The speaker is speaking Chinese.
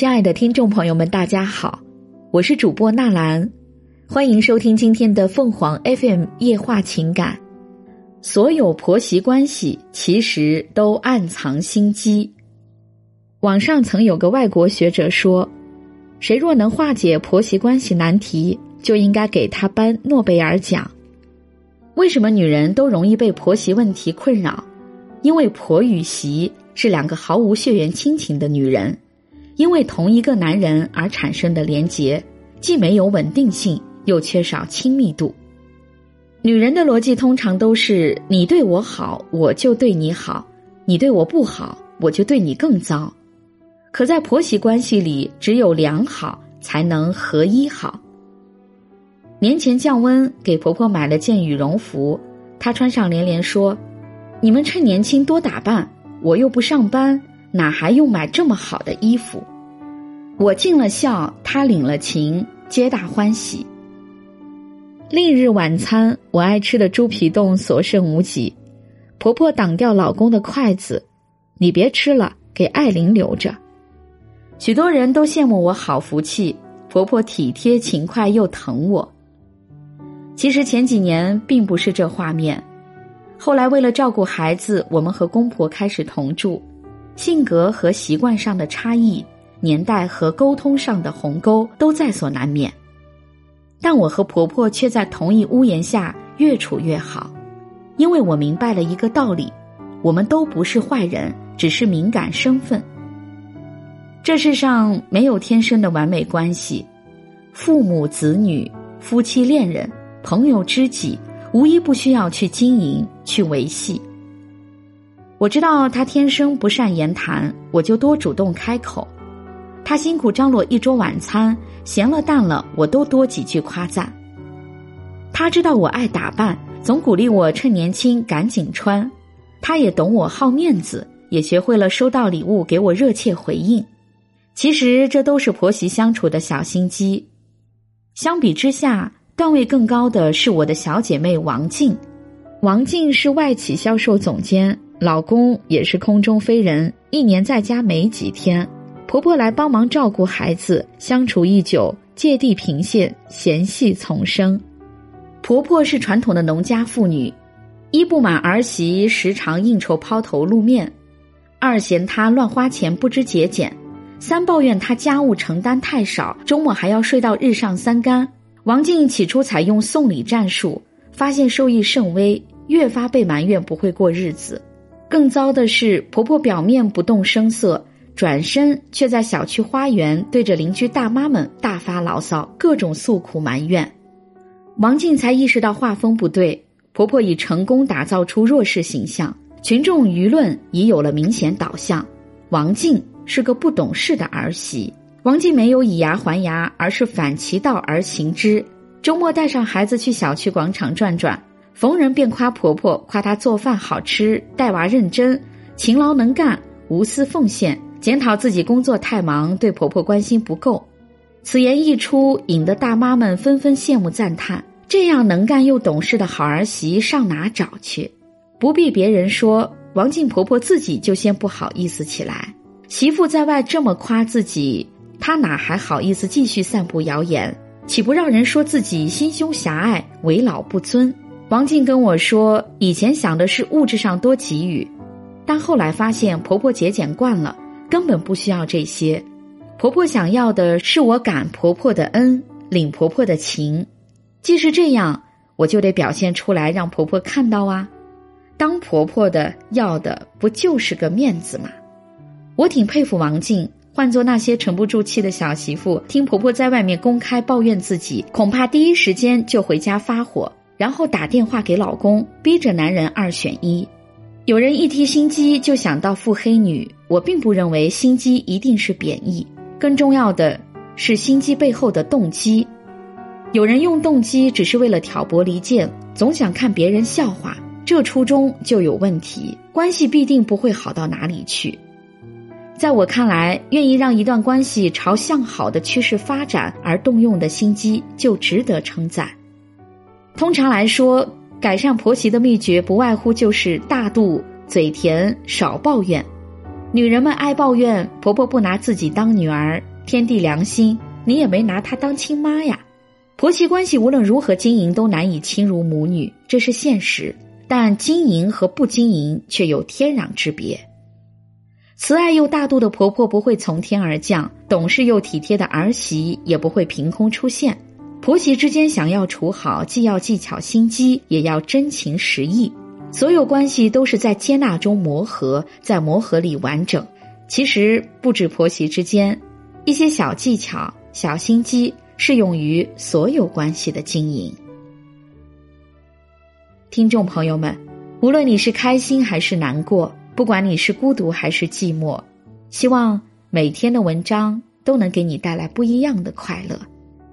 亲爱的听众朋友们，大家好，我是主播纳兰，欢迎收听今天的凤凰 FM 夜话情感。所有婆媳关系其实都暗藏心机。网上曾有个外国学者说，谁若能化解婆媳关系难题，就应该给他颁诺贝尔奖。为什么女人都容易被婆媳问题困扰？因为婆与媳是两个毫无血缘亲情的女人。因为同一个男人而产生的连结，既没有稳定性，又缺少亲密度。女人的逻辑通常都是：你对我好，我就对你好；你对我不好，我就对你更糟。可在婆媳关系里，只有良好才能合一好。年前降温，给婆婆买了件羽绒服，她穿上连连说：“你们趁年轻多打扮，我又不上班。”哪还用买这么好的衣服？我尽了孝，他领了情，皆大欢喜。另日晚餐，我爱吃的猪皮冻所剩无几，婆婆挡掉老公的筷子：“你别吃了，给艾琳留着。”许多人都羡慕我好福气，婆婆体贴勤快又疼我。其实前几年并不是这画面，后来为了照顾孩子，我们和公婆开始同住。性格和习惯上的差异，年代和沟通上的鸿沟都在所难免，但我和婆婆却在同一屋檐下越处越好，因为我明白了一个道理：我们都不是坏人，只是敏感身份。这世上没有天生的完美关系，父母子女、夫妻恋人、朋友知己，无一不需要去经营、去维系。我知道他天生不善言谈，我就多主动开口。他辛苦张罗一桌晚餐，咸了淡了，我都多几句夸赞。他知道我爱打扮，总鼓励我趁年轻赶紧穿。他也懂我好面子，也学会了收到礼物给我热切回应。其实这都是婆媳相处的小心机。相比之下，段位更高的是我的小姐妹王静。王静是外企销售总监。老公也是空中飞人，一年在家没几天。婆婆来帮忙照顾孩子，相处一久，芥蒂平现，嫌隙丛生。婆婆是传统的农家妇女，一不满儿媳时常应酬抛头露面，二嫌她乱花钱不知节俭，三抱怨她家务承担太少，周末还要睡到日上三竿。王静起初采用送礼战术，发现收益甚微，越发被埋怨不会过日子。更糟的是，婆婆表面不动声色，转身却在小区花园对着邻居大妈们大发牢骚，各种诉苦埋怨。王静才意识到画风不对，婆婆已成功打造出弱势形象，群众舆论已有了明显导向。王静是个不懂事的儿媳。王静没有以牙还牙，而是反其道而行之。周末带上孩子去小区广场转转。逢人便夸婆婆，夸她做饭好吃，带娃认真，勤劳能干，无私奉献。检讨自己工作太忙，对婆婆关心不够。此言一出，引得大妈们纷纷羡慕赞叹。这样能干又懂事的好儿媳上哪找去？不必别人说，王静婆婆自己就先不好意思起来。媳妇在外这么夸自己，她哪还好意思继续散布谣言？岂不让人说自己心胸狭隘，为老不尊？王静跟我说，以前想的是物质上多给予，但后来发现婆婆节俭惯了，根本不需要这些。婆婆想要的是我感婆婆的恩，领婆婆的情。既是这样，我就得表现出来，让婆婆看到啊。当婆婆的要的不就是个面子吗？我挺佩服王静。换做那些沉不住气的小媳妇，听婆婆在外面公开抱怨自己，恐怕第一时间就回家发火。然后打电话给老公，逼着男人二选一。有人一提心机就想到腹黑女，我并不认为心机一定是贬义，更重要的是心机背后的动机。有人用动机只是为了挑拨离间，总想看别人笑话，这初衷就有问题，关系必定不会好到哪里去。在我看来，愿意让一段关系朝向好的趋势发展而动用的心机，就值得称赞。通常来说，改善婆媳的秘诀不外乎就是大度、嘴甜、少抱怨。女人们爱抱怨婆婆不拿自己当女儿，天地良心，你也没拿她当亲妈呀。婆媳关系无论如何经营都难以亲如母女，这是现实。但经营和不经营却有天壤之别。慈爱又大度的婆婆不会从天而降，懂事又体贴的儿媳也不会凭空出现。婆媳之间想要处好，既要技巧心机，也要真情实意。所有关系都是在接纳中磨合，在磨合里完整。其实不止婆媳之间，一些小技巧、小心机适用于所有关系的经营。听众朋友们，无论你是开心还是难过，不管你是孤独还是寂寞，希望每天的文章都能给你带来不一样的快乐。